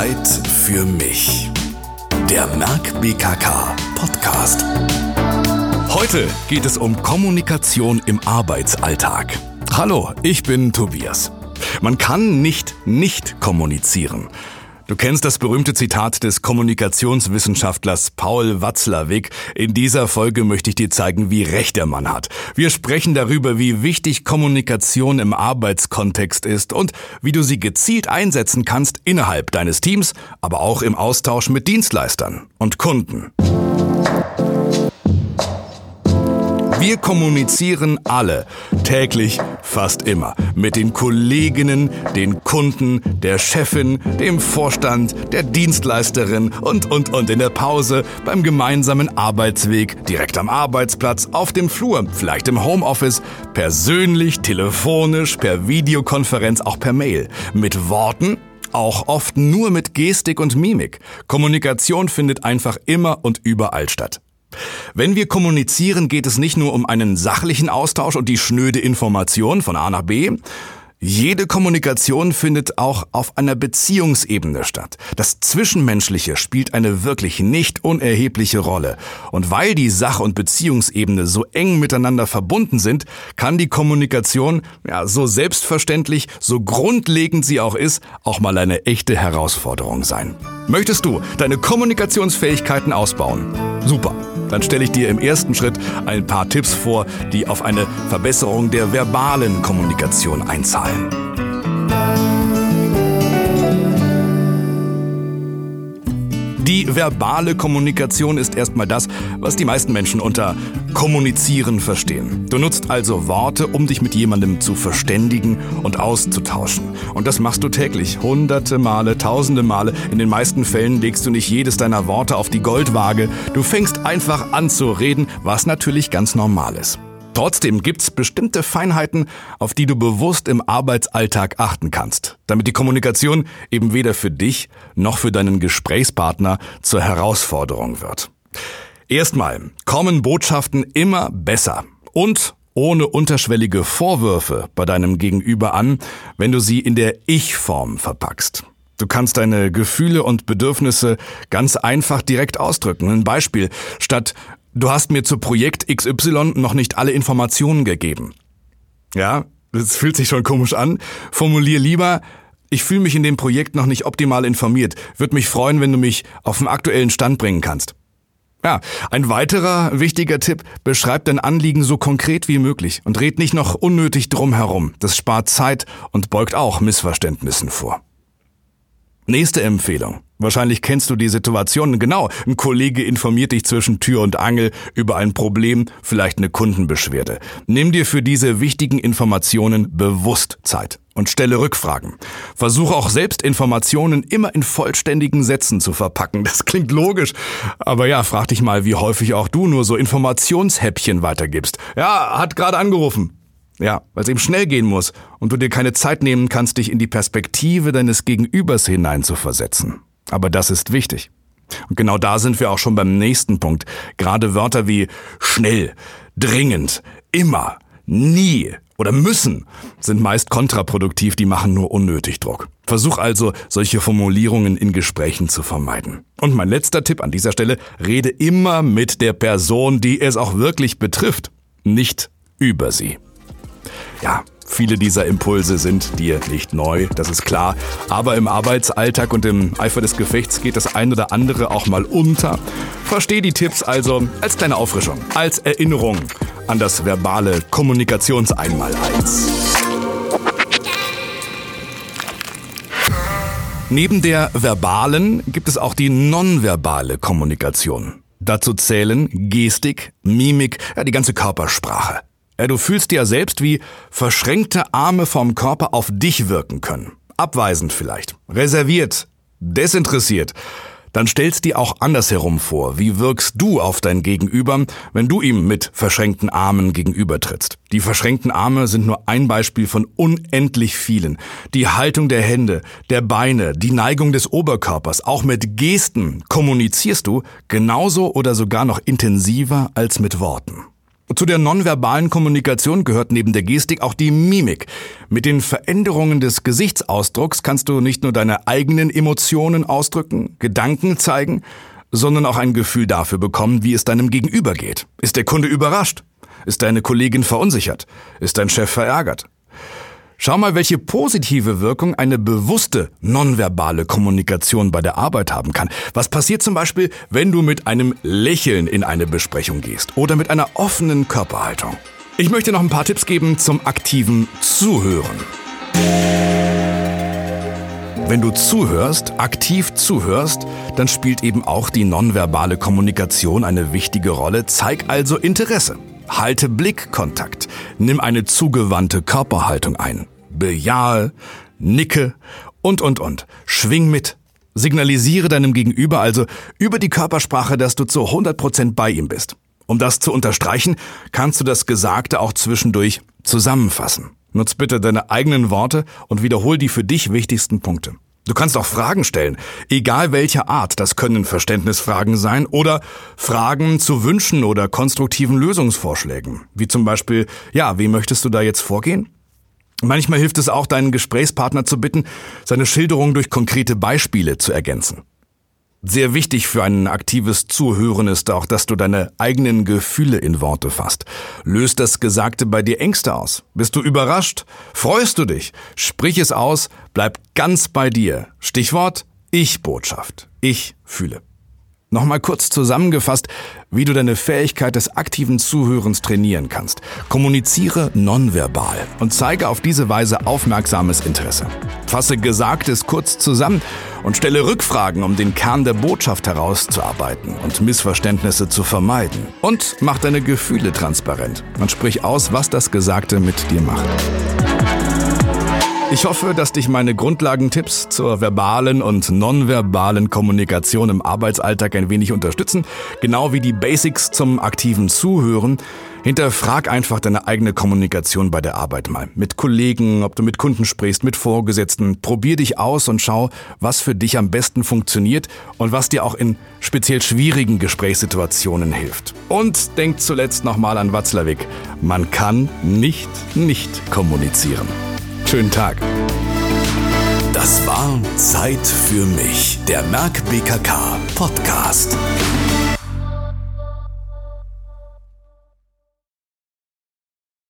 Zeit für mich. Der Merck BKK Podcast. Heute geht es um Kommunikation im Arbeitsalltag. Hallo, ich bin Tobias. Man kann nicht nicht kommunizieren. Du kennst das berühmte Zitat des Kommunikationswissenschaftlers Paul Watzlawick. In dieser Folge möchte ich dir zeigen, wie recht der Mann hat. Wir sprechen darüber, wie wichtig Kommunikation im Arbeitskontext ist und wie du sie gezielt einsetzen kannst innerhalb deines Teams, aber auch im Austausch mit Dienstleistern und Kunden. Wir kommunizieren alle, täglich, fast immer, mit den Kolleginnen, den Kunden, der Chefin, dem Vorstand, der Dienstleisterin und, und, und in der Pause, beim gemeinsamen Arbeitsweg, direkt am Arbeitsplatz, auf dem Flur, vielleicht im Homeoffice, persönlich, telefonisch, per Videokonferenz, auch per Mail, mit Worten, auch oft nur mit Gestik und Mimik. Kommunikation findet einfach immer und überall statt. Wenn wir kommunizieren, geht es nicht nur um einen sachlichen Austausch und die schnöde Information von A nach B, jede Kommunikation findet auch auf einer Beziehungsebene statt. Das Zwischenmenschliche spielt eine wirklich nicht unerhebliche Rolle. Und weil die Sach- und Beziehungsebene so eng miteinander verbunden sind, kann die Kommunikation, ja, so selbstverständlich, so grundlegend sie auch ist, auch mal eine echte Herausforderung sein. Möchtest du deine Kommunikationsfähigkeiten ausbauen? Super. Dann stelle ich dir im ersten Schritt ein paar Tipps vor, die auf eine Verbesserung der verbalen Kommunikation einzahlen. Die verbale Kommunikation ist erstmal das, was die meisten Menschen unter Kommunizieren verstehen. Du nutzt also Worte, um dich mit jemandem zu verständigen und auszutauschen. Und das machst du täglich, hunderte Male, tausende Male. In den meisten Fällen legst du nicht jedes deiner Worte auf die Goldwaage. Du fängst einfach an zu reden, was natürlich ganz normal ist. Trotzdem gibt's bestimmte Feinheiten, auf die du bewusst im Arbeitsalltag achten kannst, damit die Kommunikation eben weder für dich noch für deinen Gesprächspartner zur Herausforderung wird. Erstmal kommen Botschaften immer besser und ohne unterschwellige Vorwürfe bei deinem Gegenüber an, wenn du sie in der Ich-Form verpackst. Du kannst deine Gefühle und Bedürfnisse ganz einfach direkt ausdrücken. Ein Beispiel. Statt Du hast mir zu Projekt XY noch nicht alle Informationen gegeben. Ja, das fühlt sich schon komisch an. Formulier lieber, ich fühle mich in dem Projekt noch nicht optimal informiert. Würde mich freuen, wenn du mich auf den aktuellen Stand bringen kannst. Ja, ein weiterer wichtiger Tipp, beschreib dein Anliegen so konkret wie möglich und red nicht noch unnötig drum herum. Das spart Zeit und beugt auch Missverständnissen vor. Nächste Empfehlung. Wahrscheinlich kennst du die Situation genau. Ein Kollege informiert dich zwischen Tür und Angel über ein Problem, vielleicht eine Kundenbeschwerde. Nimm dir für diese wichtigen Informationen bewusst Zeit und stelle Rückfragen. Versuche auch selbst Informationen immer in vollständigen Sätzen zu verpacken. Das klingt logisch. Aber ja, frag dich mal, wie häufig auch du nur so Informationshäppchen weitergibst. Ja, hat gerade angerufen. Ja, weil es eben schnell gehen muss und du dir keine Zeit nehmen kannst, dich in die Perspektive deines Gegenübers hineinzuversetzen. Aber das ist wichtig. Und genau da sind wir auch schon beim nächsten Punkt. Gerade Wörter wie schnell, dringend, immer, nie oder müssen sind meist kontraproduktiv, die machen nur unnötig Druck. Versuch also, solche Formulierungen in Gesprächen zu vermeiden. Und mein letzter Tipp an dieser Stelle, rede immer mit der Person, die es auch wirklich betrifft, nicht über sie. Ja, Viele dieser Impulse sind dir nicht neu, das ist klar. Aber im Arbeitsalltag und im Eifer des Gefechts geht das ein oder andere auch mal unter. Versteh die Tipps also als kleine Auffrischung, als Erinnerung an das verbale Kommunikationseinmaleins. Neben der verbalen gibt es auch die nonverbale Kommunikation. Dazu zählen Gestik, Mimik, ja, die ganze Körpersprache. Ja, du fühlst ja selbst, wie verschränkte Arme vom Körper auf dich wirken können. Abweisend vielleicht, reserviert, desinteressiert. Dann stellst dir auch andersherum vor, wie wirkst du auf dein Gegenüber, wenn du ihm mit verschränkten Armen gegenübertrittst. Die verschränkten Arme sind nur ein Beispiel von unendlich vielen. Die Haltung der Hände, der Beine, die Neigung des Oberkörpers, auch mit Gesten kommunizierst du genauso oder sogar noch intensiver als mit Worten. Zu der nonverbalen Kommunikation gehört neben der Gestik auch die Mimik. Mit den Veränderungen des Gesichtsausdrucks kannst du nicht nur deine eigenen Emotionen ausdrücken, Gedanken zeigen, sondern auch ein Gefühl dafür bekommen, wie es deinem Gegenüber geht. Ist der Kunde überrascht? Ist deine Kollegin verunsichert? Ist dein Chef verärgert? Schau mal, welche positive Wirkung eine bewusste nonverbale Kommunikation bei der Arbeit haben kann. Was passiert zum Beispiel, wenn du mit einem Lächeln in eine Besprechung gehst oder mit einer offenen Körperhaltung? Ich möchte noch ein paar Tipps geben zum aktiven Zuhören. Wenn du zuhörst, aktiv zuhörst, dann spielt eben auch die nonverbale Kommunikation eine wichtige Rolle. Zeig also Interesse. Halte Blickkontakt. Nimm eine zugewandte Körperhaltung ein. Bejahe, nicke und, und, und. Schwing mit. Signalisiere deinem Gegenüber also über die Körpersprache, dass du zu 100% bei ihm bist. Um das zu unterstreichen, kannst du das Gesagte auch zwischendurch zusammenfassen. Nutz bitte deine eigenen Worte und wiederhol die für dich wichtigsten Punkte. Du kannst auch Fragen stellen, egal welcher Art. Das können Verständnisfragen sein oder Fragen zu Wünschen oder konstruktiven Lösungsvorschlägen. Wie zum Beispiel, ja, wie möchtest du da jetzt vorgehen? Manchmal hilft es auch, deinen Gesprächspartner zu bitten, seine Schilderung durch konkrete Beispiele zu ergänzen. Sehr wichtig für ein aktives Zuhören ist auch, dass du deine eigenen Gefühle in Worte fasst. Löst das Gesagte bei dir Ängste aus? Bist du überrascht? Freust du dich? Sprich es aus, bleib ganz bei dir. Stichwort Ich-Botschaft. Ich fühle. Nochmal kurz zusammengefasst, wie du deine Fähigkeit des aktiven Zuhörens trainieren kannst. Kommuniziere nonverbal und zeige auf diese Weise aufmerksames Interesse. Fasse Gesagtes kurz zusammen und stelle Rückfragen, um den Kern der Botschaft herauszuarbeiten und Missverständnisse zu vermeiden. Und mach deine Gefühle transparent und sprich aus, was das Gesagte mit dir macht. Ich hoffe, dass dich meine Grundlagentipps zur verbalen und nonverbalen Kommunikation im Arbeitsalltag ein wenig unterstützen, genau wie die Basics zum aktiven Zuhören. Hinterfrag einfach deine eigene Kommunikation bei der Arbeit mal. Mit Kollegen, ob du mit Kunden sprichst, mit Vorgesetzten. Probier dich aus und schau, was für dich am besten funktioniert und was dir auch in speziell schwierigen Gesprächssituationen hilft. Und denk zuletzt nochmal an Watzlawick. Man kann nicht nicht kommunizieren. Schönen Tag. Das war Zeit für mich, der Merck BKK Podcast.